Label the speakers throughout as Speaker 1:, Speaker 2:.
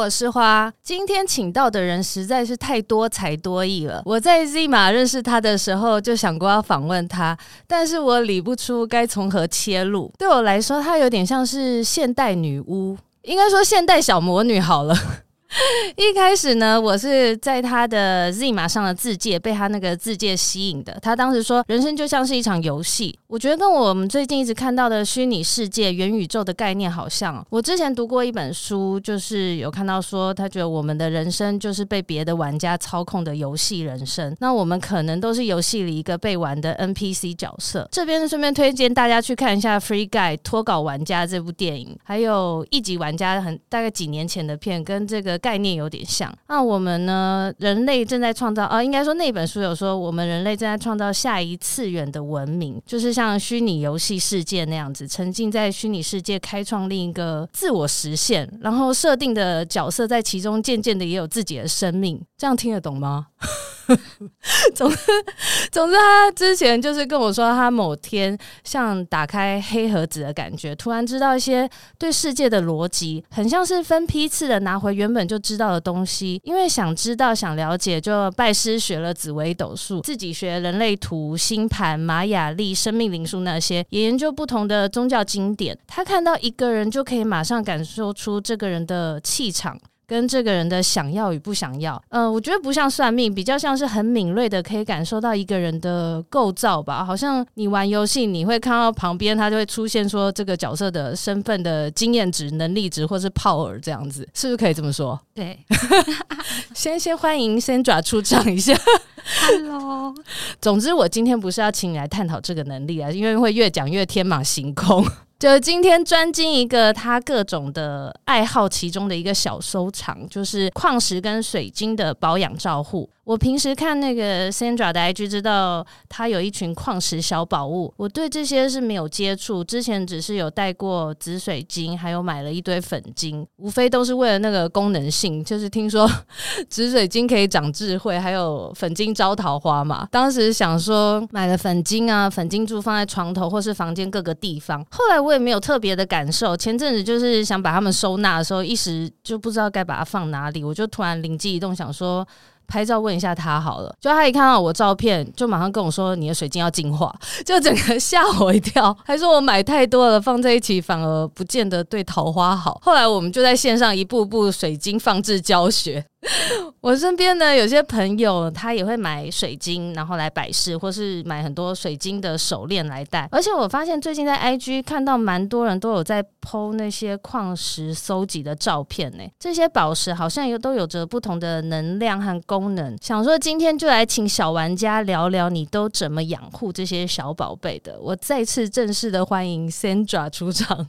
Speaker 1: 我是花。今天请到的人实在是太多才多艺了。我在 Z 马认识他的时候就想过要访问他，但是我理不出该从何切入。对我来说，他有点像是现代女巫，应该说现代小魔女好了。一开始呢，我是在他的 Zima 上的字界被他那个字界吸引的。他当时说，人生就像是一场游戏，我觉得跟我们最近一直看到的虚拟世界、元宇宙的概念好像。我之前读过一本书，就是有看到说，他觉得我们的人生就是被别的玩家操控的游戏人生。那我们可能都是游戏里一个被玩的 NPC 角色。这边顺便推荐大家去看一下《Free Guy 脱稿玩家》这部电影，还有一级玩家很大概几年前的片，跟这个。概念有点像，那我们呢？人类正在创造啊，应该说那本书有说，我们人类正在创造下一次元的文明，就是像虚拟游戏世界那样子，沉浸在虚拟世界，开创另一个自我实现，然后设定的角色在其中渐渐的也有自己的生命，这样听得懂吗？总之，总之，他之前就是跟我说，他某天像打开黑盒子的感觉，突然知道一些对世界的逻辑，很像是分批次的拿回原本就知道的东西。因为想知道、想了解，就拜师学了紫微斗数，自己学人类图、星盘、玛雅历、生命灵数那些，也研究不同的宗教经典。他看到一个人，就可以马上感受出这个人的气场。跟这个人的想要与不想要，嗯、呃，我觉得不像算命，比较像是很敏锐的可以感受到一个人的构造吧。好像你玩游戏，你会看到旁边他就会出现说这个角色的身份的经验值、能力值，或是 power 这样子，是不是可以这么说？
Speaker 2: 对，
Speaker 1: 先先欢迎 Sandra 出场一下。
Speaker 2: Hello，
Speaker 1: 总之我今天不是要请你来探讨这个能力啊，因为会越讲越天马行空。就今天专精一个他各种的爱好，其中的一个小收藏，就是矿石跟水晶的保养照护。我平时看那个 Sandra 的 IG，知道他有一群矿石小宝物。我对这些是没有接触，之前只是有带过紫水晶，还有买了一堆粉晶，无非都是为了那个功能性。就是听说紫水晶可以长智慧，还有粉晶招桃花嘛。当时想说买了粉晶啊，粉晶珠放在床头或是房间各个地方。后来我我也没有特别的感受。前阵子就是想把它们收纳的时候，一时就不知道该把它放哪里，我就突然灵机一动，想说。拍照问一下他好了，就他一看到我照片，就马上跟我说：“你的水晶要净化。”就整个 吓我一跳，还说我买太多了，放在一起反而不见得对桃花好。后来我们就在线上一步步水晶放置教学。我身边呢，有些朋友他也会买水晶，然后来摆饰，或是买很多水晶的手链来戴。而且我发现最近在 IG 看到蛮多人都有在 PO 那些矿石搜集的照片呢。这些宝石好像有都有着不同的能量和功能。想说今天就来请小玩家聊聊，你都怎么养护这些小宝贝的？我再次正式的欢迎 Sandra 出场。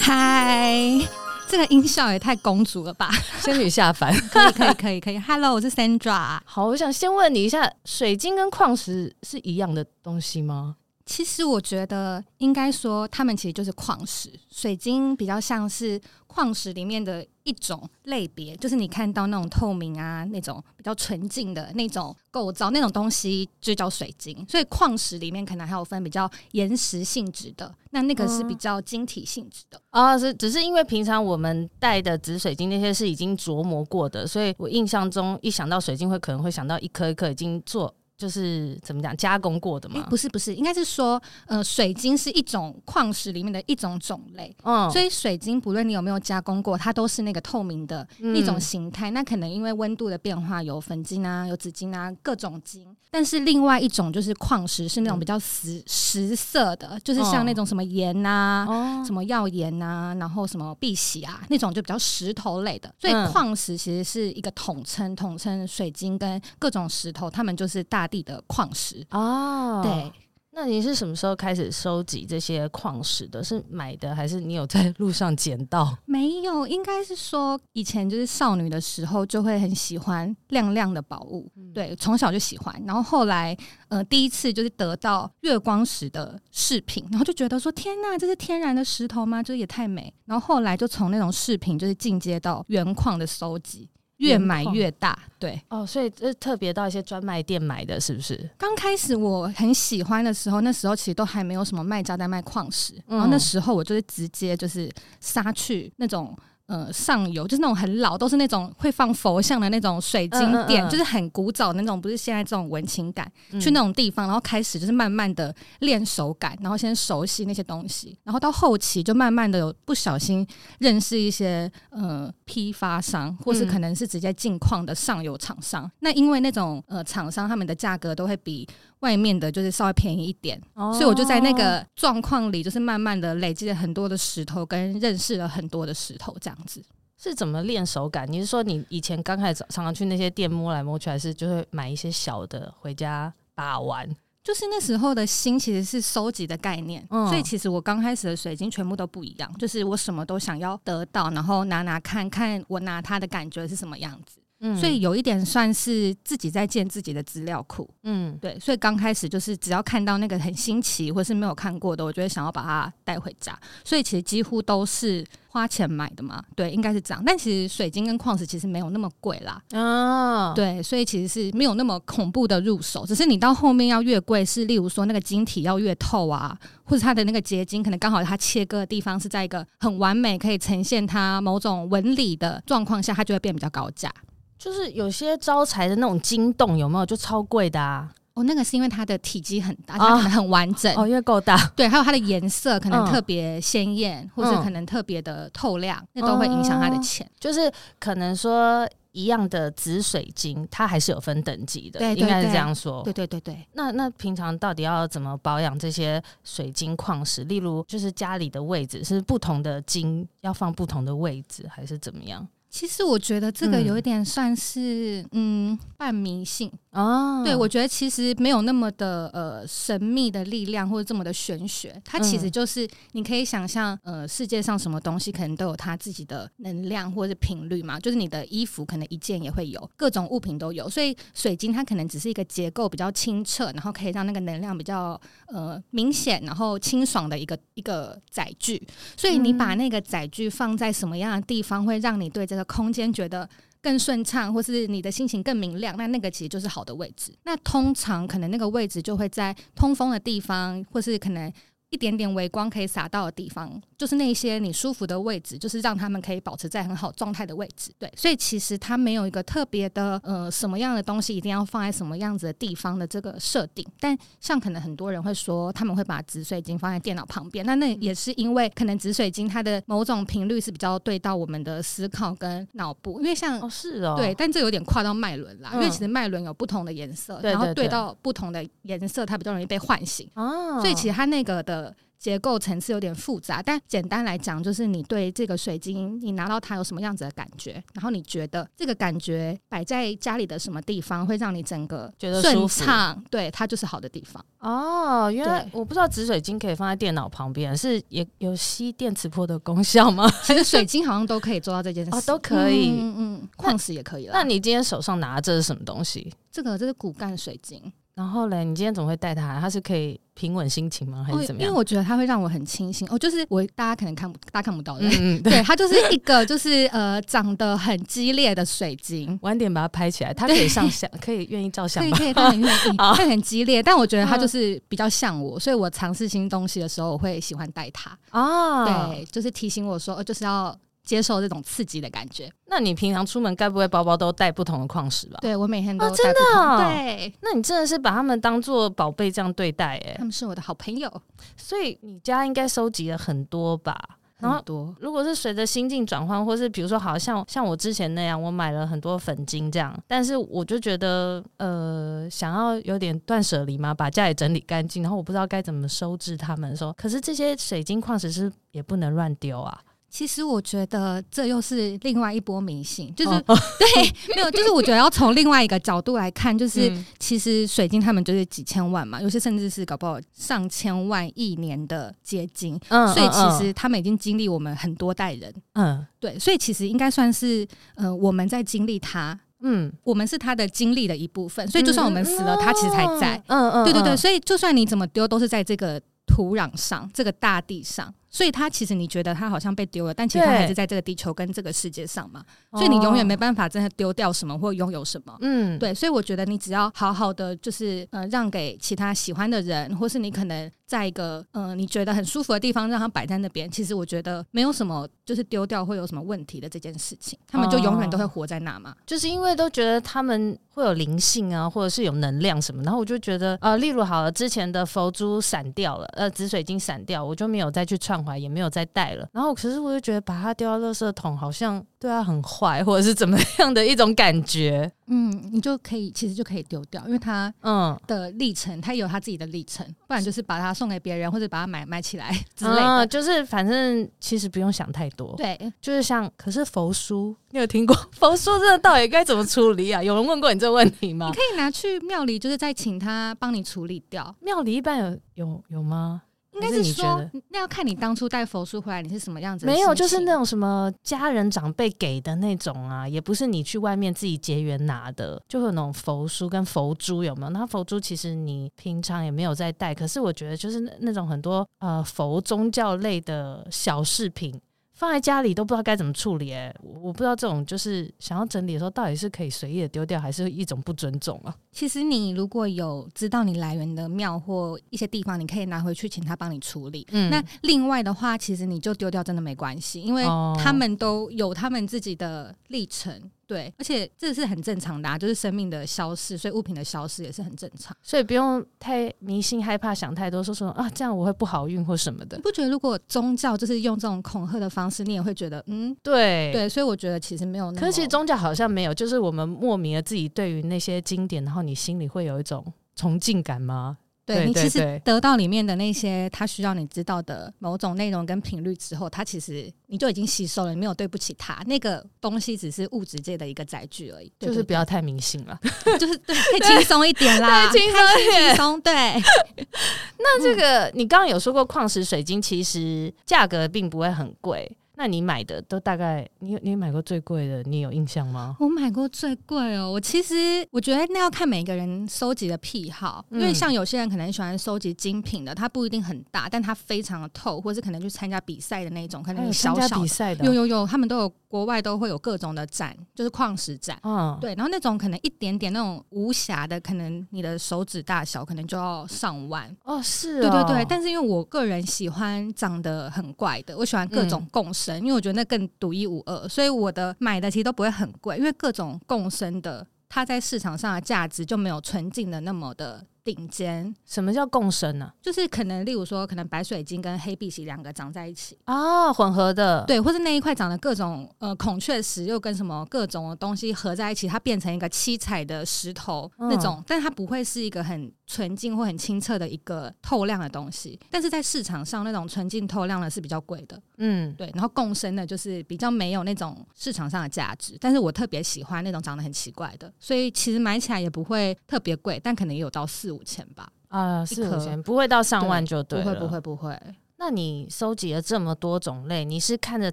Speaker 2: 嗨。这个音效也太公主了吧！
Speaker 1: 仙女下凡，
Speaker 2: 可以可以可以可以。Hello，我是 Sandra。
Speaker 1: 好，我想先问你一下，水晶跟矿石是一样的东西吗？
Speaker 2: 其实我觉得应该说，它们其实就是矿石，水晶比较像是矿石里面的一种类别，就是你看到那种透明啊，那种比较纯净的那种构造，那种东西就叫水晶。所以矿石里面可能还有分比较岩石性质的，那那个是比较晶体性质的。
Speaker 1: 啊、嗯，是只是因为平常我们戴的紫水晶那些是已经琢磨过的，所以我印象中一想到水晶会可能会想到一颗一颗已经做。就是怎么讲加工过的吗？
Speaker 2: 不是不是，应该是说，呃，水晶是一种矿石里面的一种种类，嗯，所以水晶不论你有没有加工过，它都是那个透明的一种形态。嗯、那可能因为温度的变化，有粉晶啊，有紫晶啊，各种晶。但是另外一种就是矿石，是那种比较实实色的，就是像那种什么盐呐、啊，哦、什么药盐呐，然后什么碧玺啊，那种就比较石头类的。所以矿石其实是一个统称，统称水晶跟各种石头，它们就是大地的矿石
Speaker 1: 哦。
Speaker 2: 对。
Speaker 1: 那你是什么时候开始收集这些矿石的？是买的还是你有在路上捡到？
Speaker 2: 没有，应该是说以前就是少女的时候就会很喜欢亮亮的宝物，嗯、对，从小就喜欢。然后后来，呃，第一次就是得到月光石的饰品，然后就觉得说天呐，这是天然的石头吗？这也太美。然后后来就从那种饰品就是进阶到原矿的收集。越买越大，对
Speaker 1: 哦，所以这特别到一些专卖店买的，是不是？
Speaker 2: 刚开始我很喜欢的时候，那时候其实都还没有什么卖家在卖矿石，嗯、然后那时候我就是直接就是杀去那种。呃，上游就是那种很老，都是那种会放佛像的那种水晶店，嗯嗯嗯，就是很古早的那种，不是现在这种文青感。嗯、去那种地方，然后开始就是慢慢的练手感，然后先熟悉那些东西，然后到后期就慢慢的有不小心认识一些呃批发商，或是可能是直接进矿的上游厂商。嗯、那因为那种呃厂商他们的价格都会比。外面的就是稍微便宜一点，哦、所以我就在那个状况里，就是慢慢的累积了很多的石头，跟认识了很多的石头，这样子。
Speaker 1: 是怎么练手感？你是说你以前刚开始常常去那些店摸来摸去，还是就会买一些小的回家把玩？
Speaker 2: 就是那时候的心其实是收集的概念，嗯、所以其实我刚开始的水晶全部都不一样，就是我什么都想要得到，然后拿拿看看我拿它的感觉是什么样子。嗯，所以有一点算是自己在建自己的资料库，嗯，对，所以刚开始就是只要看到那个很新奇或是没有看过的，我就会想要把它带回家。所以其实几乎都是花钱买的嘛，对，应该是这样。但其实水晶跟矿石其实没有那么贵啦，啊，对，所以其实是没有那么恐怖的入手，只是你到后面要越贵，是例如说那个晶体要越透啊，或者它的那个结晶可能刚好它切割的地方是在一个很完美可以呈现它某种纹理的状况下，它就会变比较高价。
Speaker 1: 就是有些招财的那种金洞有没有就超贵的啊？
Speaker 2: 哦，那个是因为它的体积很大，它可能很完整
Speaker 1: 哦，因为够大。
Speaker 2: 对，还有它的颜色可能特别鲜艳，嗯、或者可能特别的透亮，那、嗯、都会影响它的钱。
Speaker 1: 就是可能说一样的紫水晶，它还是有分等级的，对应该是这样说。
Speaker 2: 对对对对。
Speaker 1: 那那平常到底要怎么保养这些水晶矿石？例如，就是家里的位置是不同的金要放不同的位置，还是怎么样？
Speaker 2: 其实我觉得这个有一点算是嗯，嗯半迷信。哦。对，我觉得其实没有那么的呃神秘的力量或者这么的玄学，它其实就是你可以想象呃世界上什么东西可能都有它自己的能量或者是频率嘛，就是你的衣服可能一件也会有，各种物品都有，所以水晶它可能只是一个结构比较清澈，然后可以让那个能量比较呃明显，然后清爽的一个一个载具。所以你把那个载具放在什么样的地方，会让你对这的空间觉得更顺畅，或是你的心情更明亮，那那个其实就是好的位置。那通常可能那个位置就会在通风的地方，或是可能。一点点微光可以洒到的地方，就是那些你舒服的位置，就是让他们可以保持在很好状态的位置。对，所以其实它没有一个特别的呃什么样的东西一定要放在什么样子的地方的这个设定。但像可能很多人会说，他们会把紫水晶放在电脑旁边，那那也是因为可能紫水晶它的某种频率是比较对到我们的思考跟脑部，因为像
Speaker 1: 哦是哦
Speaker 2: 对，但这有点跨到脉轮啦，嗯、因为其实脉轮有不同的颜色，然后对到不同的颜色，它比较容易被唤醒哦，所以其实它那个的。结构层次有点复杂，但简单来讲，就是你对这个水晶，你拿到它有什么样子的感觉？然后你觉得这个感觉摆在家里的什么地方会让你整个觉得顺畅？对，它就是好的地方。
Speaker 1: 哦，原来我不知道紫水晶可以放在电脑旁边，是也有吸电磁波的功效吗？
Speaker 2: 其实水晶好像都可以做到这件事，
Speaker 1: 哦，都可以。
Speaker 2: 嗯嗯，矿石也可以了。
Speaker 1: 那你今天手上拿的这是什么东西？
Speaker 2: 这个这是骨干水晶。
Speaker 1: 然后嘞，你今天怎么会带它？它是可以平稳心情吗？还是怎么样？
Speaker 2: 因为我觉得它会让我很清醒。哦，就是我大家可能看不，大家看不到的。嗯，对，它就是一个就是呃长得很激烈的水晶。
Speaker 1: 晚点把它拍起来，它可以上相，可以愿意照相吗？
Speaker 2: 可以，可以，它很愿意，它很激烈。但我觉得它就是比较像我，所以我尝试新东西的时候，我会喜欢带它。哦，对，就是提醒我说，就是要。接受这种刺激的感觉。
Speaker 1: 那你平常出门该不会包包都带不同的矿石吧？
Speaker 2: 对，我每天都带、
Speaker 1: 哦、真的、哦，
Speaker 2: 对。
Speaker 1: 那你真的是把他们当做宝贝这样对待哎？
Speaker 2: 他们是我的好朋友，
Speaker 1: 所以你家应该收集了很多吧？然后多，如果是随着心境转换，或是比如说，好像像我之前那样，我买了很多粉晶这样，但是我就觉得，呃，想要有点断舍离嘛，把家里整理干净，然后我不知道该怎么收治它们的时候，可是这些水晶矿石是也不能乱丢啊。
Speaker 2: 其实我觉得这又是另外一波迷信，就是、哦、对，没有，就是我觉得要从另外一个角度来看，就是、嗯、其实水晶他们就是几千万嘛，有些甚至是搞不好上千万亿年的结晶，嗯，所以其实他们已经经历我们很多代人，嗯，对，所以其实应该算是呃我们在经历它，嗯，我们是他的经历的一部分，所以就算我们死了，他其实还在，嗯嗯，对对对，所以就算你怎么丢，都是在这个土壤上，这个大地上。所以他其实你觉得他好像被丢了，但其实他还是在这个地球跟这个世界上嘛。所以你永远没办法真的丢掉什么或拥有什么。嗯，对。所以我觉得你只要好好的，就是呃，让给其他喜欢的人，或是你可能在一个呃你觉得很舒服的地方，让它摆在那边。其实我觉得没有什么，就是丢掉会有什么问题的这件事情。他们就永远都会活在那嘛。
Speaker 1: 就是因为都觉得他们会有灵性啊，或者是有能量什么。然后我就觉得呃，例如好了，之前的佛珠散掉了，呃，紫水晶散掉，我就没有再去也没有再。带了，然后可是我就觉得把它丢到垃圾桶，好像对它很坏，或者是怎么样的一种感觉。
Speaker 2: 嗯，你就可以其实就可以丢掉，因为它嗯的历程，它有它自己的历程，不然就是把它送给别人，或者把它买买起来之类的。
Speaker 1: 嗯，就是反正其实不用想太多。
Speaker 2: 对，
Speaker 1: 就是像可是佛书，你有听过佛书这个到底该怎么处理啊？有人问过你这个问题吗？
Speaker 2: 你可以拿去庙里，就是再请他帮你处理掉。
Speaker 1: 庙里一般有有有吗？
Speaker 2: 应该是说，那要看你当初带佛书回来，你是什么样子？
Speaker 1: 没有，就是那种什么家人长辈给的那种啊，也不是你去外面自己结缘拿的，就会有那种佛书跟佛珠，有没有？那佛珠其实你平常也没有在带，可是我觉得就是那那种很多呃佛宗教类的小饰品。放在家里都不知道该怎么处理，欸，我我不知道这种就是想要整理的时候，到底是可以随意的丢掉，还是一种不尊重啊？
Speaker 2: 其实你如果有知道你来源的庙或一些地方，你可以拿回去请他帮你处理。嗯，那另外的话，其实你就丢掉真的没关系，因为他们都有他们自己的历程。对，而且这是很正常的，啊，就是生命的消逝，所以物品的消失也是很正常，
Speaker 1: 所以不用太迷信、害怕、想太多，说说啊，这样我会不好运或什么的。
Speaker 2: 你不觉得如果宗教就是用这种恐吓的方式，你也会觉得嗯，
Speaker 1: 对
Speaker 2: 对，所以我觉得其实没有那。
Speaker 1: 可是其实宗教好像没有，就是我们莫名的自己对于那些经典，然后你心里会有一种崇敬感吗？
Speaker 2: 对，你其实得到里面的那些他需要你知道的某种内容跟频率之后，他其实你就已经吸收了，你没有对不起他。那个东西只是物质界的一个载具而已，
Speaker 1: 就是不要太迷信了，
Speaker 2: 就是对，可以轻松一点啦，
Speaker 1: 轻松一点，
Speaker 2: 轻松。对，
Speaker 1: 那这个、嗯、你刚刚有说过，矿石水晶其实价格并不会很贵。那你买的都大概，你你买过最贵的，你有印象吗？
Speaker 2: 我买过最贵哦，我其实我觉得那要看每个人收集的癖好，嗯、因为像有些人可能喜欢收集精品的，它不一定很大，但它非常的透，或是可能去参加比赛的那种，可能有小小
Speaker 1: 比赛的，
Speaker 2: 有有有，他们都有国外都会有各种的展，就是矿石展，嗯，对，然后那种可能一点点那种无瑕的，可能你的手指大小，可能就要上万
Speaker 1: 哦，是哦，
Speaker 2: 对对对，但是因为我个人喜欢长得很怪的，我喜欢各种共识。嗯因为我觉得那更独一无二，所以我的买的其实都不会很贵，因为各种共生的，它在市场上的价值就没有纯净的那么的。顶尖，
Speaker 1: 什么叫共生呢、啊？
Speaker 2: 就是可能，例如说，可能白水晶跟黑碧玺两个长在一起
Speaker 1: 哦，混合的，
Speaker 2: 对，或者那一块长的各种呃孔雀石又跟什么各种的东西合在一起，它变成一个七彩的石头、嗯、那种，但它不会是一个很纯净或很清澈的一个透亮的东西。但是在市场上，那种纯净透亮的是比较贵的，嗯，对。然后共生的，就是比较没有那种市场上的价值。但是我特别喜欢那种长得很奇怪的，所以其实买起来也不会特别贵，但可能也有到四五。千吧，
Speaker 1: 啊，四五千不会到上万就对了，
Speaker 2: 不会不会不会。
Speaker 1: 那你收集了这么多种类，你是看着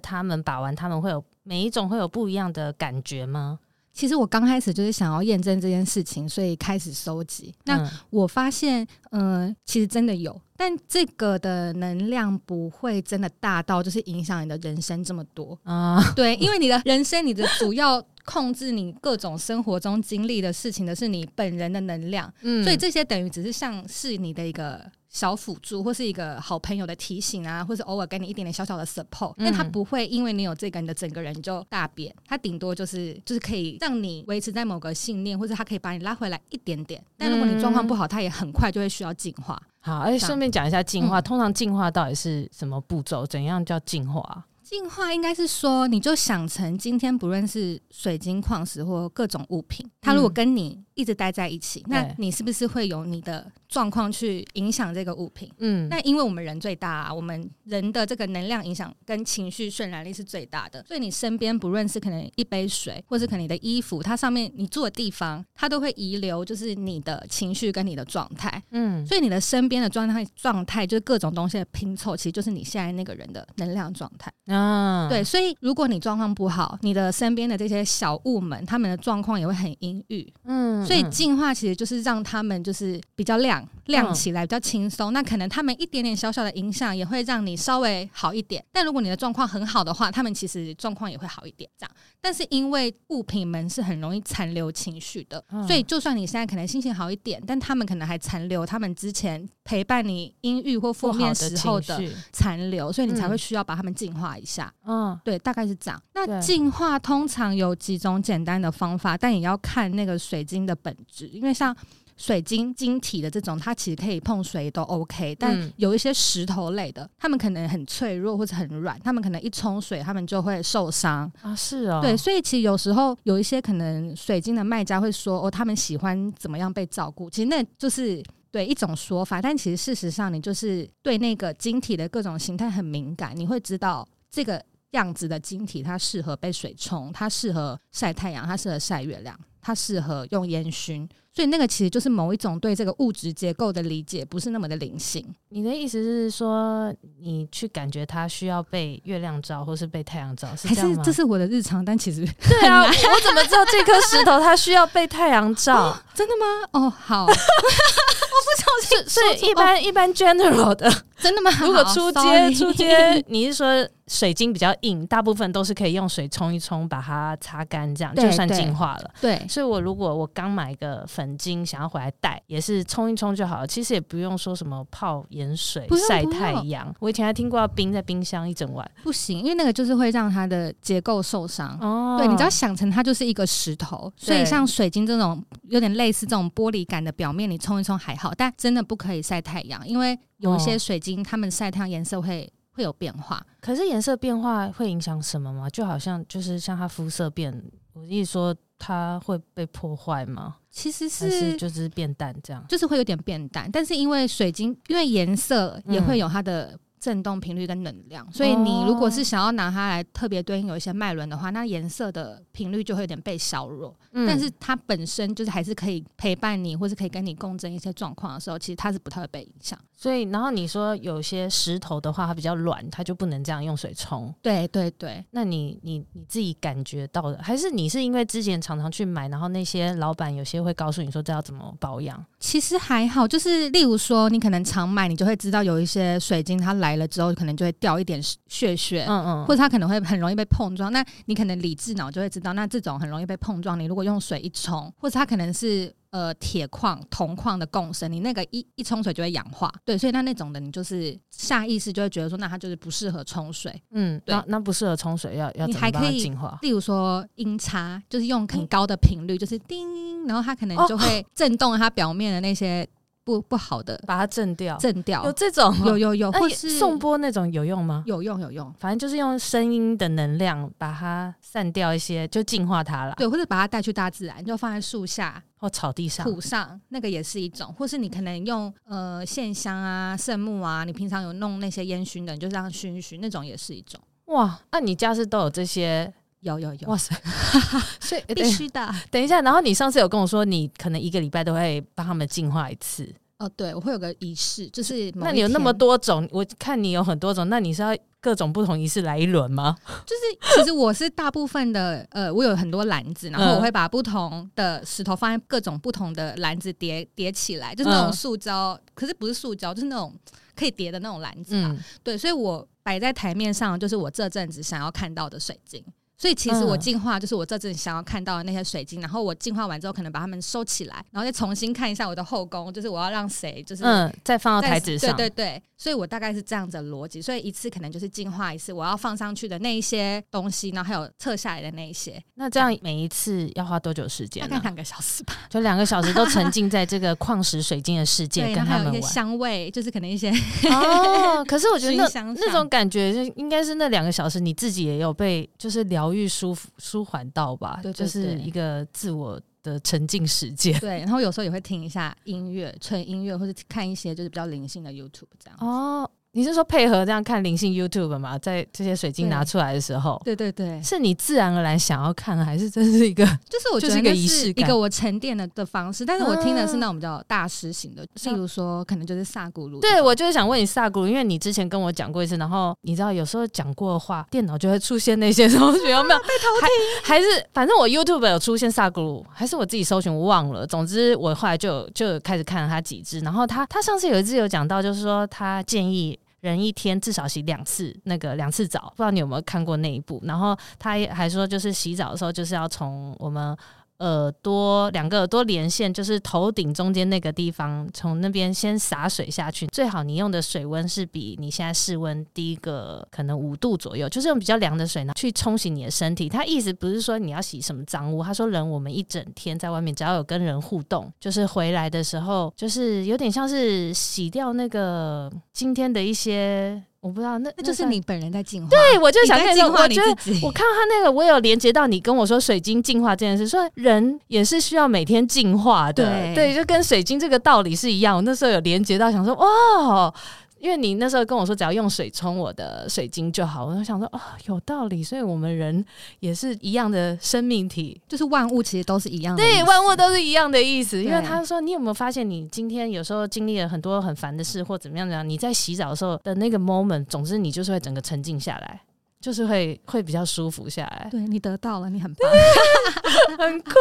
Speaker 1: 他们把玩，他们会有每一种会有不一样的感觉吗？
Speaker 2: 其实我刚开始就是想要验证这件事情，所以开始收集。那我发现，嗯、呃，其实真的有，但这个的能量不会真的大到就是影响你的人生这么多啊。对，因为你的人生，你的主要。控制你各种生活中经历的事情的是你本人的能量，嗯，所以这些等于只是像是你的一个。小辅助或是一个好朋友的提醒啊，或是偶尔给你一点点小小的 support，但他不会因为你有这个，你的整个人就大变。他顶多就是就是可以让你维持在某个信念，或者他可以把你拉回来一点点。但如果你状况不好，他也很快就会需要进化。
Speaker 1: 好，而且顺便讲一下进化，通常进化到底是什么步骤？怎样叫进化？
Speaker 2: 净化应该是说，你就想成今天不论是水晶矿石或各种物品，它如果跟你一直待在一起，嗯、那你是不是会有你的状况去影响这个物品？嗯，那因为我们人最大，啊，我们人的这个能量影响跟情绪渲染力是最大的，所以你身边不论是可能一杯水，或是可能你的衣服，它上面你住的地方，它都会遗留就是你的情绪跟你的状态。嗯，所以你的身边的状态状态就是各种东西的拼凑，其实就是你现在那个人的能量状态。啊，对，所以如果你状况不好，你的身边的这些小物们，他们的状况也会很阴郁。嗯。所以净化其实就是让他们就是比较亮亮起来，比较轻松。那可能他们一点点小小的影响也会让你稍微好一点。但如果你的状况很好的话，他们其实状况也会好一点。这样，但是因为物品们是很容易残留情绪的，所以就算你现在可能心情好一点，但他们可能还残留他们之前陪伴你阴郁或负面时候的残留，所以你才会需要把他们净化一下。嗯，对，大概是这样。那净化通常有几种简单的方法，但也要看那个水晶的。本质，因为像水晶晶体的这种，它其实可以碰水都 OK，但有一些石头类的，它们可能很脆弱或者很软，它们可能一冲水，它们就会受伤。
Speaker 1: 啊。是啊、哦，
Speaker 2: 对，所以其实有时候有一些可能水晶的卖家会说，哦，他们喜欢怎么样被照顾，其实那就是对一种说法，但其实事实上，你就是对那个晶体的各种形态很敏感，你会知道这个样子的晶体它适合被水冲，它适合晒太阳，它适合晒月亮。它适合用烟熏，所以那个其实就是某一种对这个物质结构的理解，不是那么的灵性。
Speaker 1: 你的意思是说，你去感觉它需要被月亮照，或是被太阳照，是这样吗？
Speaker 2: 还是这是我的日常？但其实
Speaker 1: 对啊，我怎么知道这颗石头它需要被太阳照？哦？
Speaker 2: 真的吗？哦，好 我不小心，
Speaker 1: 所以一般、哦、一般 general 的，
Speaker 2: 真的吗？
Speaker 1: 如果出街出街，你是说？水晶比较硬，大部分都是可以用水冲一冲，把它擦干，这样就算净化了。
Speaker 2: 对，
Speaker 1: 所以我如果我刚买个粉晶，想要回来戴，也是冲一冲就好了。其实也不用说什么泡盐水、晒太阳。我以前还听过要冰在冰箱一整晚，
Speaker 2: 不行，因为那个就是会让它的结构受伤。哦，对，你只要想成它就是一个石头，所以像水晶这种有点类似这种玻璃感的表面，你冲一冲还好，但真的不可以晒太阳，因为有一些水晶它们晒太阳颜色会。会有变化，
Speaker 1: 可是颜色变化会影响什么吗？就好像就是像它肤色变，我意思说它会被破坏吗？
Speaker 2: 其实是，
Speaker 1: 是就是变淡这样，
Speaker 2: 就是会有点变淡。但是因为水晶，因为颜色也会有它的震动频率跟能量，嗯、所以你如果是想要拿它来特别对应有一些脉轮的话，那颜色的频率就会有点被削弱。嗯、但是它本身就是还是可以陪伴你，或是可以跟你共振一些状况的时候，其实它是不太会被影响。
Speaker 1: 所以，然后你说有些石头的话，它比较软，它就不能这样用水冲。
Speaker 2: 对对对，
Speaker 1: 那你你你自己感觉到的，还是你是因为之前常常去买，然后那些老板有些会告诉你说这要怎么保养？
Speaker 2: 其实还好，就是例如说你可能常买，你就会知道有一些水晶它来了之后，可能就会掉一点血血，嗯嗯，或者它可能会很容易被碰撞。那你可能理智脑就会知道，那这种很容易被碰撞，你如果用水一冲，或者它可能是。呃，铁矿、铜矿的共生，你那个一一冲水就会氧化，对，所以那那种的，你就是下意识就会觉得说，那它就是不适合冲水，嗯，对，那那不适合冲水要要怎么把它净化？例如说音叉，就是用很高的频率，就是叮，然后它可能就会震动它表面的那些不不好的，
Speaker 1: 把它震掉，
Speaker 2: 震掉。
Speaker 1: 有这种，
Speaker 2: 有有有，或是
Speaker 1: 颂钵那种有用吗？
Speaker 2: 有用有用，
Speaker 1: 反正就是用声音的能量把它散掉一些，就净化它了。
Speaker 2: 对，或者把它带去大自然，就放在树下。
Speaker 1: 或草地上、
Speaker 2: 土上，那个也是一种，或是你可能用呃线香啊、圣木啊，你平常有弄那些烟熏的，你就这样熏一熏，那种也是一种。
Speaker 1: 哇，那你家是都有这些？
Speaker 2: 有有有，
Speaker 1: 哇塞，
Speaker 2: 所以必须的。
Speaker 1: 等一下，然后你上次有跟我说，你可能一个礼拜都会帮他们净化一次。
Speaker 2: 哦，对，我会有个仪式，就是
Speaker 1: 那你有那么多种，我看你有很多种，那你是要各种不同仪式来一轮吗？
Speaker 2: 就是其实我是大部分的，呃，我有很多篮子，然后我会把不同的石头放在各种不同的篮子叠叠起来，就是那种塑胶，嗯、可是不是塑胶，就是那种可以叠的那种篮子嘛。嗯、对，所以我摆在台面上就是我这阵子想要看到的水晶。所以其实我进化就是我这阵想要看到的那些水晶，然后我进化完之后，可能把它们收起来，然后再重新看一下我的后宫，就是我要让谁就是
Speaker 1: 嗯再放到台子上，
Speaker 2: 对对对。所以我大概是这样子的逻辑，所以一次可能就是净化一次我要放上去的那一些东西，然后还有测下来的那一些。
Speaker 1: 那这样每一次要花多久时间？
Speaker 2: 大概两个小时吧，
Speaker 1: 就两个小时都沉浸在这个矿石水晶的世界，跟他们玩。
Speaker 2: 香味就是可能一些
Speaker 1: 哦，可是我觉得那那种感觉就应该是那两个小时你自己也有被就是疗愈舒服舒缓到吧？对，就是一个自我的沉浸时间。
Speaker 2: 对，然后有时候也会听一下音乐，纯音乐，或者看一些就是比较灵性的 YouTube 这样。
Speaker 1: 哦。你是说配合这样看灵性 YouTube 吗？在这些水晶拿出来的时候，
Speaker 2: 对对对，是
Speaker 1: 你自然而然想要看，还是这是一个？
Speaker 2: 就是我觉得是一个我沉淀的的方式。但是我听的是那种比较大师型的，例如说可能就是萨古鲁。
Speaker 1: 对，我就是想问你萨古鲁，因为你之前跟我讲过一次，然后你知道有时候讲过的话，电脑就会出现那些东西，有没有？被偷听？还是反正我 YouTube 有出现萨古鲁，还是我自己搜寻我忘了。总之我后来就就开始看了他几支，然后他他上次有一次有讲到，就是说他建议。人一天至少洗两次，那个两次澡，不知道你有没有看过那一部？然后他还说，就是洗澡的时候，就是要从我们。耳朵两个耳朵连线，就是头顶中间那个地方，从那边先洒水下去。最好你用的水温是比你现在室温低个可能五度左右，就是用比较凉的水呢去冲洗你的身体。他意思不是说你要洗什么脏污，他说人我们一整天在外面，只要有跟人互动，就是回来的时候，就是有点像是洗掉那个今天的一些。我不知道，那
Speaker 2: 那就是你本人在进化。
Speaker 1: 对，我就想看我觉得我看到他那个，我有连接到你跟我说水晶进化这件事，说人也是需要每天进化的，对，对，就跟水晶这个道理是一样。我那时候有连接到，想说哦。因为你那时候跟我说只要用水冲我的水晶就好，我就想说哦，有道理，所以我们人也是一样的生命体，
Speaker 2: 就是万物其实都是一样的，
Speaker 1: 对，万物都是一样的意思。因为他说，你有没有发现，你今天有时候经历了很多很烦的事或怎么样怎样，你在洗澡的时候的那个 moment，总之你就是会整个沉静下来。就是会会比较舒服下来，
Speaker 2: 对，你得到了，你很棒，
Speaker 1: 很酷。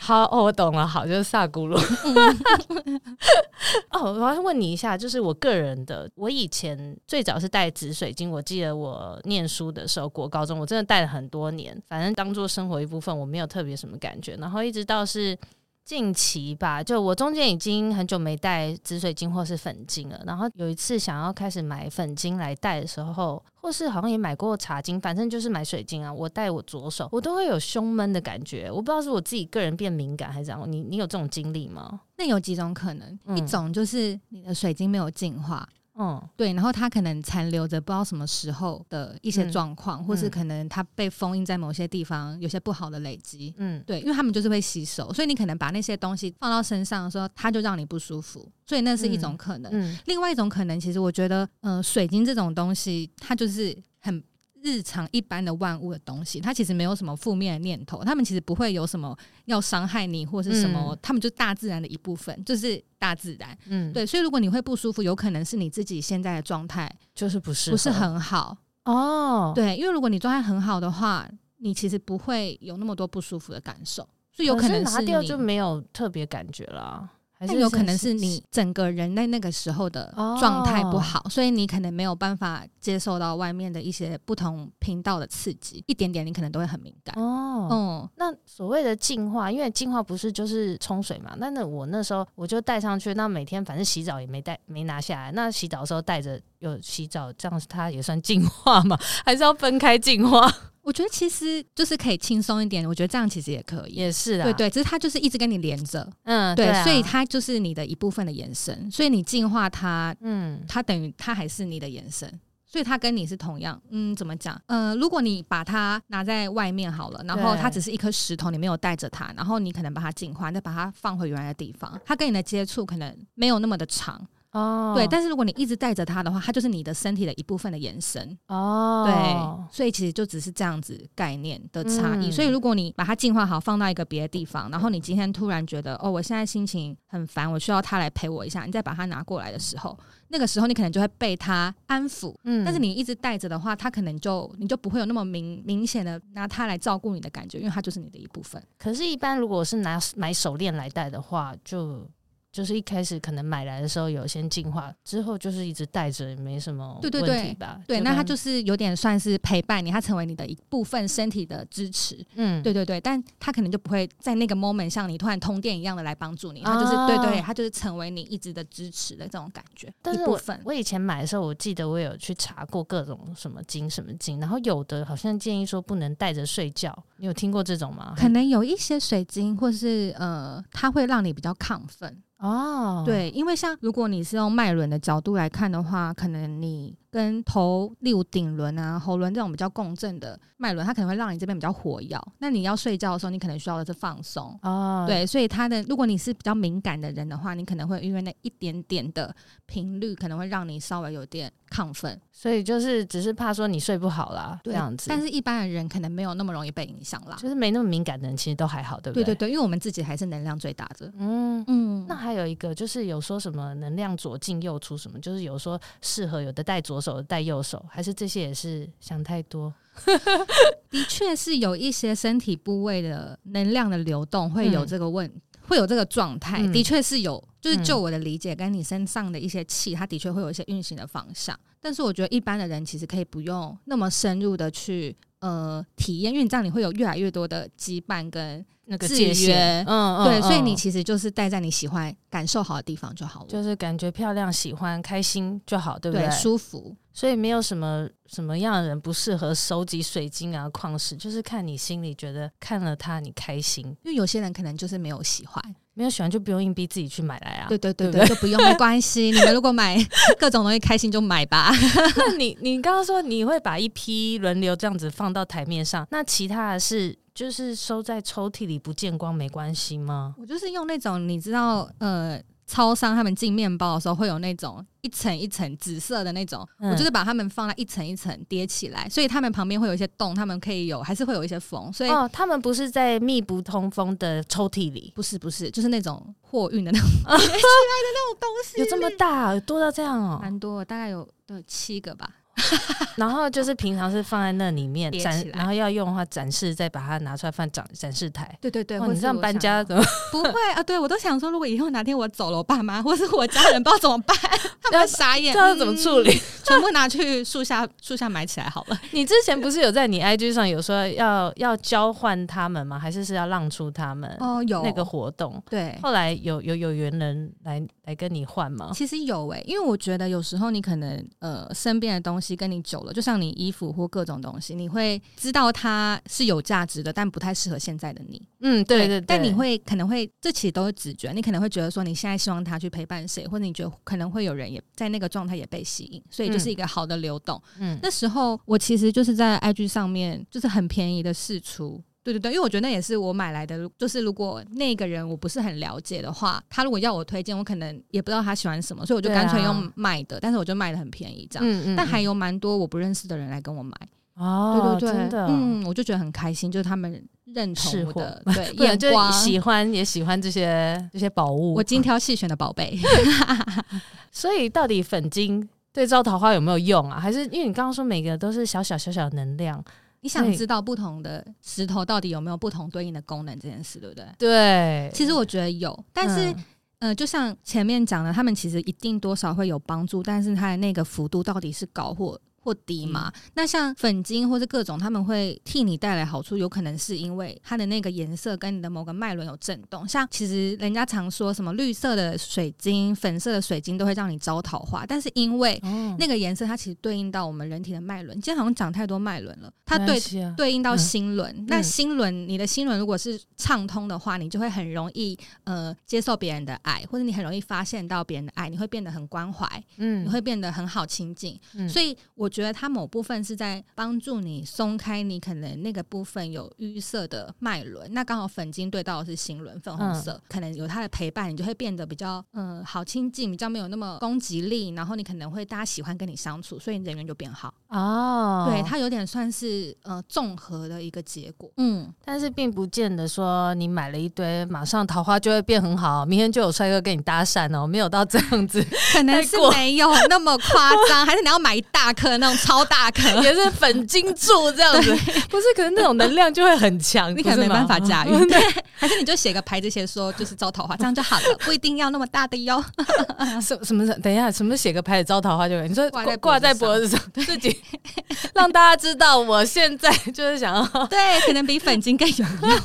Speaker 1: 好，哦，我懂了，好，就是萨古鲁。哦，我要问你一下，就是我个人的，我以前最早是戴紫水晶，我记得我念书的时候，国高中我真的戴了很多年，反正当做生活一部分，我没有特别什么感觉，然后一直到是。近期吧，就我中间已经很久没带紫水晶或是粉晶了。然后有一次想要开始买粉晶来戴的时候，或是好像也买过茶晶，反正就是买水晶啊。我戴我左手，我都会有胸闷的感觉。我不知道是我自己个人变敏感还是怎样。你你有这种经历吗？
Speaker 2: 那有几种可能，嗯、一种就是你的水晶没有净化。
Speaker 1: 嗯，
Speaker 2: 对，然后它可能残留着不知道什么时候的一些状况，嗯、或是可能它被封印在某些地方，有些不好的累积。嗯，对，因为他们就是会吸收，所以你可能把那些东西放到身上的时候，它就让你不舒服，所以那是一种可能。嗯，嗯，另外一种可能，其实我觉得，嗯、呃，水晶这种东西，它就是很。日常一般的万物的东西，它其实没有什么负面的念头，他们其实不会有什么要伤害你或是什么，他们就大自然的一部分，就是大自然。嗯，对，所以如果你会不舒服，有可能是你自己现在的状态
Speaker 1: 就是不是
Speaker 2: 不是很好哦。对，因为如果你状态很好的话，你其实不会有那么多不舒服的感受，所以有可能是
Speaker 1: 拿掉就没有特别感觉了。
Speaker 2: 还是有可能是你整个人在那个时候的状态不好，哦、所以你可能没有办法接受到外面的一些不同频道的刺激，一点点你可能都会很敏感。
Speaker 1: 哦，嗯，那所谓的净化，因为净化不是就是冲水嘛？那那我那时候我就带上去，那每天反正洗澡也没带，没拿下来。那洗澡的时候带着，有洗澡这样，它也算净化嘛？还是要分开净化？
Speaker 2: 我觉得其实就是可以轻松一点，我觉得这样其实也可以，
Speaker 1: 也是的，
Speaker 2: 对对，只是它就是一直跟你连着，嗯，对，所以它就是你的一部分的延伸，所以你进化它，嗯，它等于它还是你的延伸，所以它跟你是同样，嗯，怎么讲？呃，如果你把它拿在外面好了，然后它只是一颗石头，你没有带着它，然后你可能把它净化，再把它放回原来的地方，它跟你的接触可能没有那么的长。哦，对，但是如果你一直带着它的话，它就是你的身体的一部分的延伸。哦，对，所以其实就只是这样子概念的差异。嗯、所以如果你把它净化好，放到一个别的地方，然后你今天突然觉得哦，我现在心情很烦，我需要它来陪我一下，你再把它拿过来的时候，那个时候你可能就会被它安抚。嗯，但是你一直带着的话，它可能就你就不会有那么明明显的拿它来照顾你的感觉，因为它就是你的一部分。
Speaker 1: 可是，一般如果是拿买手链来戴的话，就。就是一开始可能买来的时候有先进化，之后就是一直带着，也没什么问题吧？
Speaker 2: 对对对，对，那它就是有点算是陪伴你，它成为你的一部分身体的支持。嗯，对对对，但它可能就不会在那个 moment 像你突然通电一样的来帮助你，它就是、哦、对对，它就是成为你一直的支持的这种感觉。
Speaker 1: 但是
Speaker 2: 一部分
Speaker 1: 我以前买的时候，我记得我有去查过各种什么金什么金，然后有的好像建议说不能带着睡觉，你有听过这种吗？
Speaker 2: 可能有一些水晶或是呃，它会让你比较亢奋。哦，对，因为像如果你是用脉轮的角度来看的话，可能你。跟头，例如顶轮啊、喉轮这种比较共振的脉轮，它可能会让你这边比较活跃。那你要睡觉的时候，你可能需要的是放松。哦，对，所以它的，如果你是比较敏感的人的话，你可能会因为那一点点的频率，可能会让你稍微有点亢奋。
Speaker 1: 所以就是只是怕说你睡不好啦，这样子。
Speaker 2: 但是一般的人可能没有那么容易被影响啦，
Speaker 1: 就是没那么敏感的人其实都还好，对不对？
Speaker 2: 对对对，因为我们自己还是能量最大的。
Speaker 1: 嗯嗯。那还有一个就是有说什么能量左进右出什么，就是有说适合有的带左手，有的戴右手。还是这些也是想太多，
Speaker 2: 的确是有一些身体部位的能量的流动会有这个问，嗯、会有这个状态，嗯、的确是有。就是就我的理解，跟你身上的一些气，它的确会有一些运行的方向。但是我觉得一般的人其实可以不用那么深入的去呃体验，因为这样你会有越来越多的羁绊跟那个制约。嗯，对，嗯、所以你其实就是戴在你喜欢、感受好的地方就好了，
Speaker 1: 就是感觉漂亮、喜欢、开心就好，对不对？
Speaker 2: 对，舒服。
Speaker 1: 所以没有什么什么样的人不适合收集水晶啊、矿石，就是看你心里觉得看了它你开心。
Speaker 2: 因为有些人可能就是没有喜欢，
Speaker 1: 没有喜欢就不用硬逼自己去买来啊。
Speaker 2: 对对对对，对对就不用没关系。你们如果买 各种东西开心就买吧。
Speaker 1: 那你你刚刚说你会把一批轮流这样子放到台面上，那其他的是就是收在抽屉里不见光没关系吗？
Speaker 2: 我就是用那种你知道呃。超商他们进面包的时候会有那种一层一层紫色的那种，嗯、我就是把它们放在一层一层叠起来，所以它们旁边会有一些洞，它们可以有还是会有一些缝。所以哦，
Speaker 1: 他们不是在密不通风的抽屉里，
Speaker 2: 不是不是，就是那种货运的那种 叠起来的那种东西，
Speaker 1: 有这么大多到这样哦，
Speaker 2: 蛮多，大概有有七个吧。
Speaker 1: 然后就是平常是放在那里面展，然后要用的话展示，再把它拿出来放展展示台。
Speaker 2: 对对对，
Speaker 1: 你这样搬家怎么
Speaker 2: 不会啊？对我都想说，如果以后哪天我走了，我爸妈 或是我家人不知道怎么办，他们傻眼，
Speaker 1: 不知道怎么处理，
Speaker 2: 全部拿去树下树下埋起来好了。
Speaker 1: 你之前不是有在你 IG 上有说要要交换他们吗？还是是要让出他们？哦，有那个活动。对，后来有有有缘人来来跟你换吗？
Speaker 2: 其实有诶、欸，因为我觉得有时候你可能呃身边的东西。跟你久了，就像你衣服或各种东西，你会知道它是有价值的，但不太适合现在的你。
Speaker 1: 嗯，对对，对。
Speaker 2: 但你会可能会，这其实都是直觉。你可能会觉得说，你现在希望他去陪伴谁，或者你觉得可能会有人也在那个状态也被吸引，所以就是一个好的流动。嗯，那时候我其实就是在 IG 上面，就是很便宜的试出。对对对，因为我觉得那也是我买来的。就是如果那个人我不是很了解的话，他如果要我推荐，我可能也不知道他喜欢什么，所以我就干脆用卖的。啊、但是我就卖的很便宜，这样。嗯嗯、但还有蛮多我不认识的人来跟我买。哦，对对对，真的，嗯，我就觉得很开心，就是他们认同我的，对，眼光
Speaker 1: 喜欢也喜欢这些这些宝物，
Speaker 2: 我精挑细选的宝贝。
Speaker 1: 所以到底粉晶对招桃花有没有用啊？还是因为你刚刚说每个都是小小小小的能量？
Speaker 2: 你想知道不同的石头到底有没有不同对应的功能这件事，对不对？
Speaker 1: 对，
Speaker 2: 其实我觉得有，但是，嗯、呃，就像前面讲的，他们其实一定多少会有帮助，但是它的那个幅度到底是高或或低嘛？嗯、那像粉晶或者各种，他们会替你带来好处，有可能是因为它的那个颜色跟你的某个脉轮有震动。像其实人家常说什么绿色的水晶、粉色的水晶都会让你招桃花，但是因为那个颜色它其实对应到我们人体的脉轮。今天好像讲太多脉轮了，它对、啊、对应到心轮。嗯、那心轮，你的心轮如果是畅通的话，你就会很容易呃接受别人的爱，或者你很容易发现到别人的爱，你会变得很关怀，嗯，你会变得很好亲近。嗯、所以我。觉得它某部分是在帮助你松开你可能那个部分有淤塞的脉轮，那刚好粉晶对到的是心轮，粉红色，嗯、可能有它的陪伴，你就会变得比较嗯好亲近，比较没有那么攻击力，然后你可能会大家喜欢跟你相处，所以人缘就变好哦。对，它有点算是呃综合的一个结果，嗯，
Speaker 1: 但是并不见得说你买了一堆，马上桃花就会变很好，明天就有帅哥跟你搭讪哦，没有到这样子，
Speaker 2: 可能是没有那么夸张，还是你要买一大颗。的那种超大颗，
Speaker 1: 也是粉金柱这样子。不是，可是那种能量就会很强，
Speaker 2: 你可能没办法驾驭。对，还是你就写个牌子，写说就是招桃花，这样就好了，不一定要那么大的哟。
Speaker 1: 什什么？等一下，什么写个牌子招桃花就可以？你说挂挂在脖子上，自己让大家知道，我现在就是想要
Speaker 2: 对，可能比粉金更有用。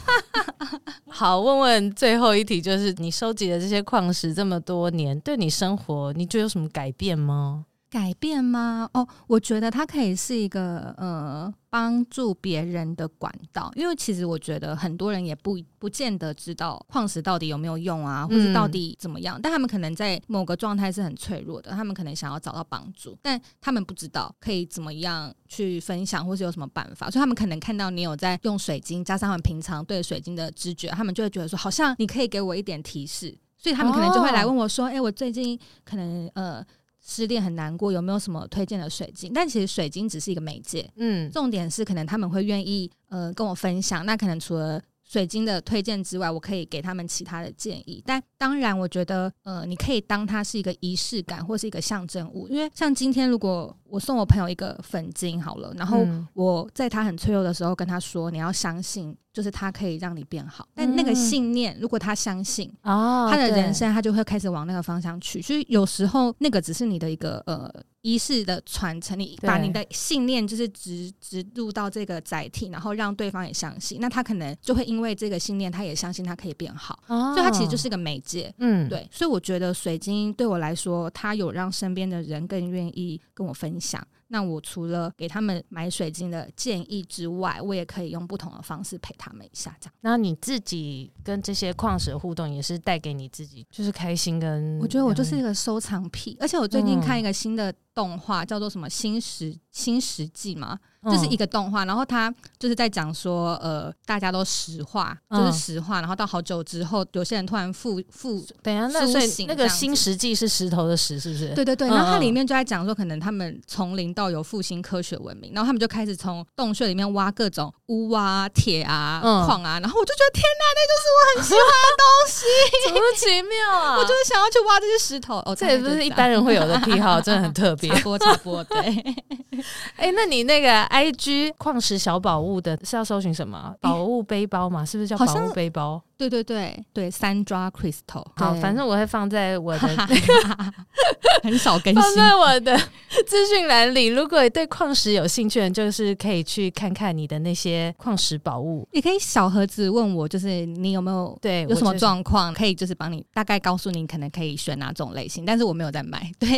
Speaker 1: 好，问问最后一题，就是你收集的这些矿石这么多年，对你生活，你觉得有什么改变吗？
Speaker 2: 改变吗？哦，我觉得它可以是一个呃帮助别人的管道，因为其实我觉得很多人也不不见得知道矿石到底有没有用啊，或者到底怎么样，嗯、但他们可能在某个状态是很脆弱的，他们可能想要找到帮助，但他们不知道可以怎么样去分享，或是有什么办法，所以他们可能看到你有在用水晶，加上他们平常对水晶的知觉，他们就会觉得说，好像你可以给我一点提示，所以他们可能就会来问我说，哎、哦欸，我最近可能呃。失恋很难过，有没有什么推荐的水晶？但其实水晶只是一个媒介，嗯，重点是可能他们会愿意呃跟我分享。那可能除了水晶的推荐之外，我可以给他们其他的建议。但当然，我觉得呃，你可以当它是一个仪式感或是一个象征物，因为像今天如果我送我朋友一个粉晶好了，然后我在他很脆弱的时候跟他说，你要相信。就是他可以让你变好，但那个信念，如果他相信，哦，他的人生他就会开始往那个方向去。所以有时候那个只是你的一个呃仪式的传承，你把你的信念就是植植入到这个载体，然后让对方也相信，那他可能就会因为这个信念，他也相信他可以变好。所以它其实就是一个媒介，嗯，对。所以我觉得水晶对我来说，它有让身边的人更愿意跟我分享。那我除了给他们买水晶的建议之外，我也可以用不同的方式陪他们一下，这样。
Speaker 1: 那你自己跟这些矿石互动，也是带给你自己就是开心跟？
Speaker 2: 我觉得我就是一个收藏癖，而且我最近看一个新的动画，叫做什么《新石新石纪》嘛。这是一个动画，然后他就是在讲说，呃，大家都石化，就是石化，然后到好久之后，有些人突然复复，
Speaker 1: 等下，那所以那个新石纪是石头的石，是不是？
Speaker 2: 对对对，然后它里面就在讲说，可能他们从零到有复兴科学文明，然后他们就开始从洞穴里面挖各种屋啊、铁啊、矿啊，然后我就觉得天哪，那就是我很喜欢的东西，
Speaker 1: 怎么奇妙啊！
Speaker 2: 我就是想要去挖这些石头，哦，
Speaker 1: 这也不是一般人会有的癖好，真的很特别。
Speaker 2: 差不多差不多，对。
Speaker 1: 哎，那你那个。I G 矿石小宝物的是要搜寻什么？宝物背包嘛，是不是叫宝物背包？
Speaker 2: 对对对对，Sandra Crystal。
Speaker 1: 好，反正我会放在我的
Speaker 2: 很少更新，
Speaker 1: 放在我的资讯栏里。如果对矿石有兴趣的，就是可以去看看你的那些矿石宝物。
Speaker 2: 也可以小盒子问我，就是你有没有对有什么状况，可以就是帮你大概告诉你，可能可以选哪种类型。但是我没有在买，对，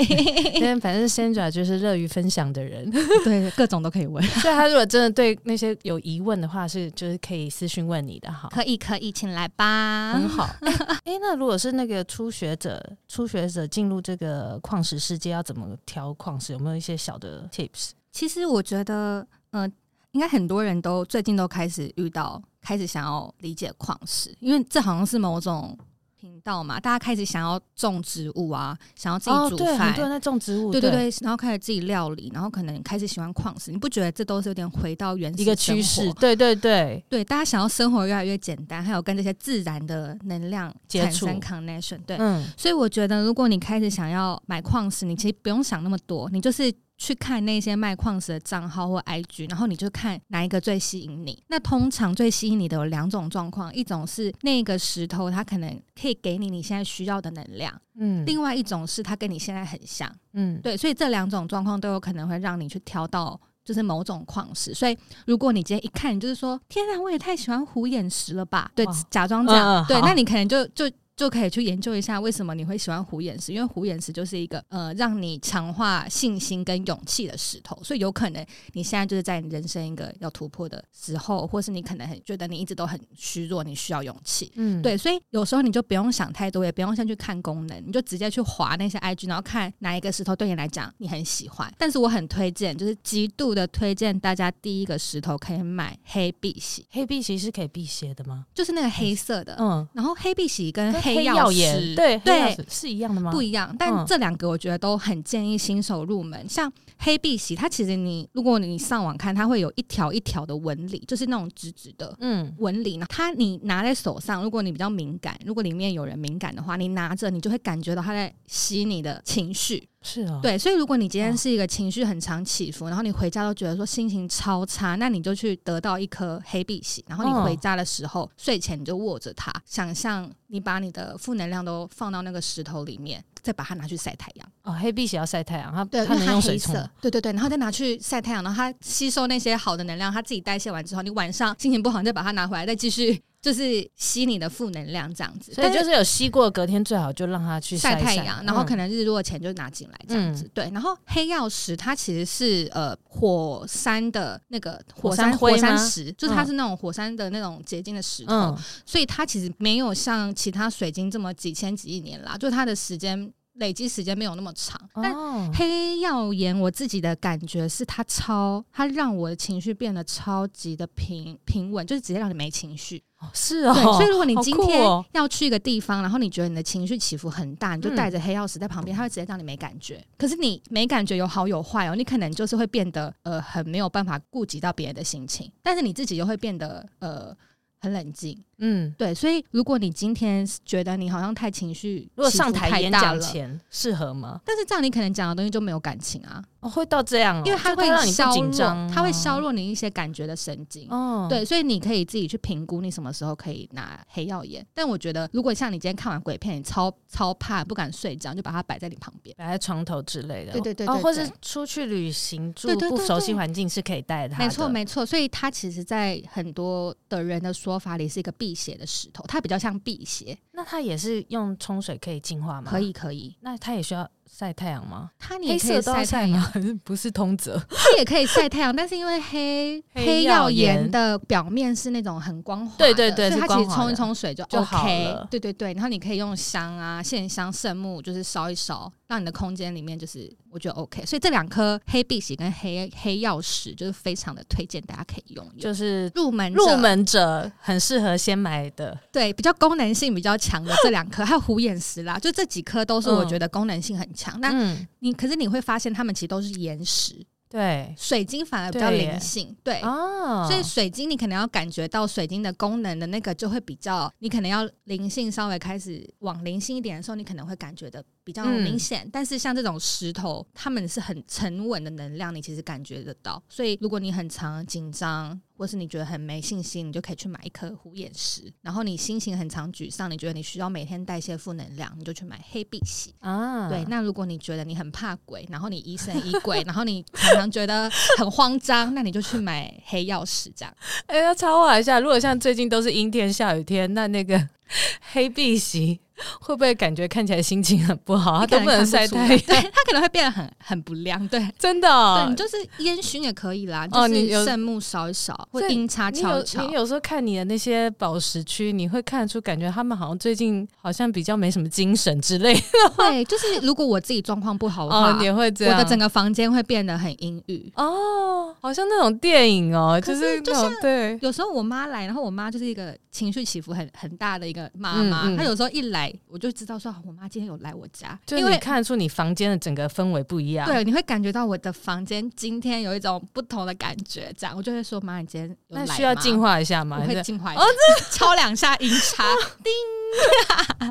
Speaker 1: 因为反正 Sandra 就是乐于分享的人，
Speaker 2: 对，各种都可以问。
Speaker 1: 所以他如果真的对那些有疑问的话，是就是可以私讯问你的哈。
Speaker 2: 可以可以，请来吧，
Speaker 1: 很好。哎、欸，那如果是那个初学者，初学者进入这个矿石世界，要怎么挑矿石？有没有一些小的 tips？
Speaker 2: 其实我觉得，呃，应该很多人都最近都开始遇到，开始想要理解矿石，因为这好像是某种。频道嘛，大家开始想要种植物啊，想要自己煮饭，
Speaker 1: 哦、很多人在种植物，
Speaker 2: 对对对，然后开始自己料理，然后可能开始喜欢矿石，你不觉得这都是有点回到原始
Speaker 1: 一个趋势？对对对
Speaker 2: 对，大家想要生活越来越简单，还有跟这些自然的能量产生 connection，对，嗯，所以我觉得如果你开始想要买矿石，你其实不用想那么多，你就是。去看那些卖矿石的账号或 IG，然后你就看哪一个最吸引你。那通常最吸引你的有两种状况，一种是那个石头它可能可以给你你现在需要的能量，嗯，另外一种是它跟你现在很像，嗯，对，所以这两种状况都有可能会让你去挑到就是某种矿石。所以如果你今天一看，你就是说天啊，我也太喜欢虎眼石了吧？对，假装这样，嗯、对，那你可能就就。就可以去研究一下为什么你会喜欢虎眼石，因为虎眼石就是一个呃让你强化信心跟勇气的石头，所以有可能你现在就是在你人生一个要突破的时候，或是你可能很觉得你一直都很虚弱，你需要勇气，嗯，对，所以有时候你就不用想太多，也不用先去看功能，你就直接去划那些 IG，然后看哪一个石头对你来讲你很喜欢。但是我很推荐，就是极度的推荐大家第一个石头可以买黑碧玺。
Speaker 1: 黑碧玺是可以辟邪的吗？
Speaker 2: 就是那个黑色的，嗯，然后黑碧玺跟黑曜石
Speaker 1: 对
Speaker 2: 对
Speaker 1: 是一样的吗？
Speaker 2: 不一样，但这两个我觉得都很建议新手入门。嗯、像黑碧玺，它其实你如果你上网看，它会有一条一条的纹理，就是那种直直的嗯纹理呢。它你拿在手上，如果你比较敏感，如果里面有人敏感的话，你拿着你就会感觉到它在吸你的情绪。
Speaker 1: 是哦，
Speaker 2: 对，所以如果你今天是一个情绪很常起伏，然后你回家都觉得说心情超差，那你就去得到一颗黑碧玺，然后你回家的时候、哦、睡前你就握着它，想象你把你的负能量都放到那个石头里面，再把它拿去晒太阳。
Speaker 1: 哦，黑碧玺要晒太阳，它
Speaker 2: 对，
Speaker 1: 它能用水冲。
Speaker 2: 对对对，然后再拿去晒太阳，然后它吸收那些好的能量，它自己代谢完之后，你晚上心情不好，你再把它拿回来，再继续。就是吸你的负能量这样子，
Speaker 1: 所以就是有吸过，隔天最好就让它去晒
Speaker 2: 太阳，然后可能日落前就拿进来这样子。嗯、对，然后黑曜石它其实是呃火山的那个火山火山石，就是它是那种火山的那种结晶的石头，嗯、所以它其实没有像其他水晶这么几千几亿年啦，就它的时间。累积时间没有那么长，但黑曜岩我自己的感觉是它超，它让我的情绪变得超级的平平稳，就是直接让你没情绪。
Speaker 1: 是哦，
Speaker 2: 所以如果你今天要去一个地方，然后你觉得你的情绪起伏很大，你就带着黑曜石在旁边，它会直接让你没感觉。可是你没感觉有好有坏哦，你可能就是会变得呃很没有办法顾及到别人的心情，但是你自己又会变得呃。很冷静，嗯，对，所以如果你今天觉得你好像太情绪，
Speaker 1: 如果上台演讲前适合吗？
Speaker 2: 但是这样你可能讲的东西就没有感情啊。
Speaker 1: 哦、会到这样、哦，
Speaker 2: 因为它会让你紧张，它会削弱你一些感觉的神经。哦，对，所以你可以自己去评估你什么时候可以拿黑曜岩。但我觉得，如果像你今天看完鬼片，你超超怕不敢睡觉，就把它摆在你旁边，
Speaker 1: 摆在床头之类的。
Speaker 2: 对对对，对，对，
Speaker 1: 哦，或是出去旅行住不熟悉环境是可以带它的。
Speaker 2: 没错没错，所以它其实，在很多的人的说法里是一个辟邪的石头，它比较像辟邪。
Speaker 1: 那它也是用冲水可以净化吗？
Speaker 2: 可以可以。
Speaker 1: 那它也需要。晒太阳吗？
Speaker 2: 它你也可以晒太
Speaker 1: 阳，不是通则？
Speaker 2: 它也可以晒太阳，但是因为黑黑曜岩的表面是那种很光滑的，
Speaker 1: 对对对，
Speaker 2: 所以它其实冲一冲水就 OK。对对对，然后你可以用香啊、线香、圣木，就是烧一烧，让你的空间里面就是我觉得 OK。所以这两颗黑碧玺跟黑黑曜石就是非常的推荐大家可以用，
Speaker 1: 就是
Speaker 2: 入门
Speaker 1: 入门者很适合先买的。
Speaker 2: 对，比较功能性比较强的这两颗，还有虎眼石啦，就这几颗都是我觉得功能性很强。那、嗯你可是你会发现，它们其实都是岩石，
Speaker 1: 对，
Speaker 2: 水晶反而比较灵性，对，对哦，所以水晶你可能要感觉到水晶的功能的那个就会比较，你可能要灵性稍微开始往灵性一点的时候，你可能会感觉的。比较明显，嗯、但是像这种石头，它们是很沉稳的能量，你其实感觉得到。所以如果你很常紧张，或是你觉得很没信心，你就可以去买一颗虎眼石。然后你心情很常沮丧，你觉得你需要每天代谢负能量，你就去买黑碧玺啊。对，那如果你觉得你很怕鬼，然后你疑神疑鬼，然后你常常觉得很慌张，那你就去买黑曜石这样。
Speaker 1: 哎、欸，要插话一下，如果像最近都是阴天下雨天，那那个 黑碧玺。会不会感觉看起来心情很不好？他都不能晒太阳，
Speaker 2: 对，他可能会变得很很不亮。对，
Speaker 1: 真的、哦。
Speaker 2: 对，你就是烟熏也可以啦，就是圣木烧一烧，或阴差敲敲。
Speaker 1: 你有时候看你的那些宝石区，你会看得出感觉他们好像最近好像比较没什么精神之类的。
Speaker 2: 对，就是如果我自己状况不好的话，
Speaker 1: 也会这样。
Speaker 2: 我的整个房间会变得很阴郁。
Speaker 1: 哦，好像那种电影哦，就是
Speaker 2: 就像
Speaker 1: 对。
Speaker 2: 有时候我妈来，然后我妈就是一个情绪起伏很很大的一个妈妈，她有时候一来。我就知道说，我妈今天有来我家，
Speaker 1: 就你看得出你房间的整个氛围不一样。
Speaker 2: 对，你会感觉到我的房间今天有一种不同的感觉，这样我就会说，妈，你今天有来？
Speaker 1: 那需要净化一下吗？
Speaker 2: 我会净化一下，哦，敲两下音叉，叮。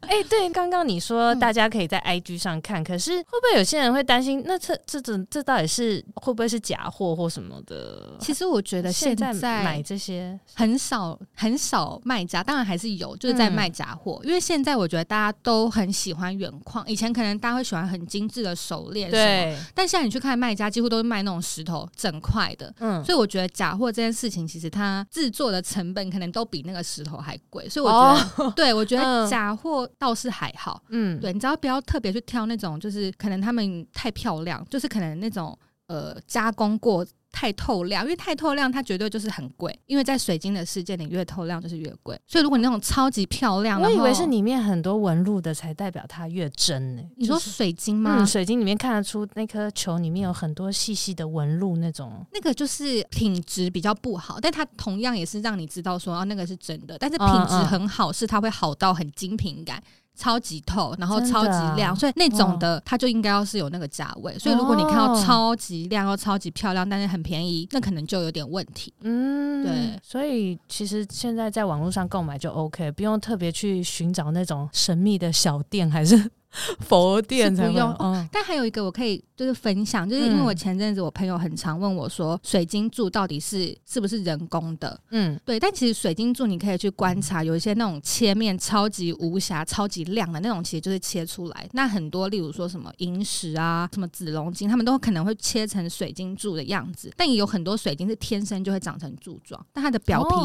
Speaker 1: 哎、欸，对，刚刚你说大家可以在 IG 上看，嗯、可是会不会有些人会担心？那这这种这到底是会不会是假货或什么的？
Speaker 2: 其实我觉得现在
Speaker 1: 买这些
Speaker 2: 很少很少卖家，当然还是有，就是在卖假货。嗯、因为现在我觉得大家都很喜欢原矿，以前可能大家会喜欢很精致的手链，对。但现在你去看卖家，几乎都是卖那种石头整块的，嗯。所以我觉得假货这件事情，其实它制作的成本可能都比那个石头还贵，所以我觉得。哦对，我觉得 假货倒是还好，嗯，对，你只要不要特别去挑那种，就是可能他们太漂亮，就是可能那种呃加工过太透亮，因为太透亮它绝对就是很贵，因为在水晶的世界里越透亮就是越贵，所以如果你那种超级漂亮，
Speaker 1: 我以为是里面很多纹路的才代表它越真呢。
Speaker 2: 你说水晶吗？
Speaker 1: 嗯，水晶里面看得出那颗球里面有很多细细的纹路那种，
Speaker 2: 那个就是品质比较不好，但它同样也是让你知道说啊那个是真的，但是品质很好，是它会好到很精品感。超级透，然后超级亮，所以那种的它就应该要是有那个价位。所以如果你看到超级亮又超级漂亮，但是很便宜，那可能就有点问题。嗯，对。
Speaker 1: 所以其实现在在网络上购买就 OK，不用特别去寻找那种神秘的小店，还是 佛殿才
Speaker 2: 不用。但还有一个我可以就是分享，就是因为我前阵子我朋友很常问我说，水晶柱到底是是不是人工的？嗯，对。但其实水晶柱你可以去观察，有一些那种切面超级无瑕、超级亮的那种，其实就是切出来。那很多，例如说什么萤石啊、什么紫龙晶，他们都可能会切成水晶柱的样子。但也有很多水晶是天生就会长成柱状，但它的表皮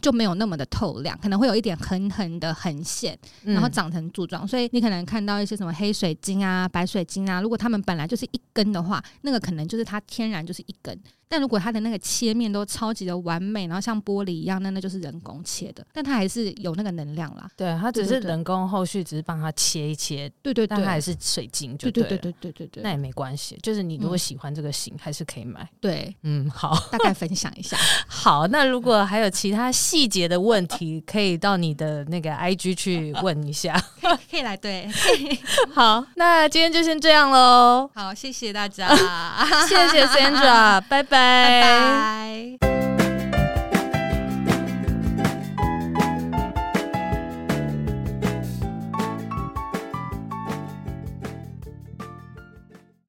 Speaker 2: 就没有那么的透亮，可能会有一点横横的横线，然后长成柱状。嗯、所以你可能看到一些什么黑水晶啊、白水晶啊，如果它们本来就是一根的话，那个可能就是它天然就是一根。但如果它的那个切面都超级的完美，然后像玻璃一样，那那就是人工切的，但它还是有那个能量啦。
Speaker 1: 对，它只是人工后续只是帮它切一切，对对对，但它还是水晶就对，对对对对对那也没关系。就是你如果喜欢这个型，嗯、还是可以买。
Speaker 2: 对，
Speaker 1: 嗯，好，
Speaker 2: 大概分享一下。
Speaker 1: 好，那如果还有其他细节的问题，可以到你的那个 IG 去问一下。
Speaker 2: 可以，可以来对。
Speaker 1: 好，那今天就先这样喽。
Speaker 2: 好，谢谢大家，
Speaker 1: 谢谢 Sandra，
Speaker 2: 拜拜。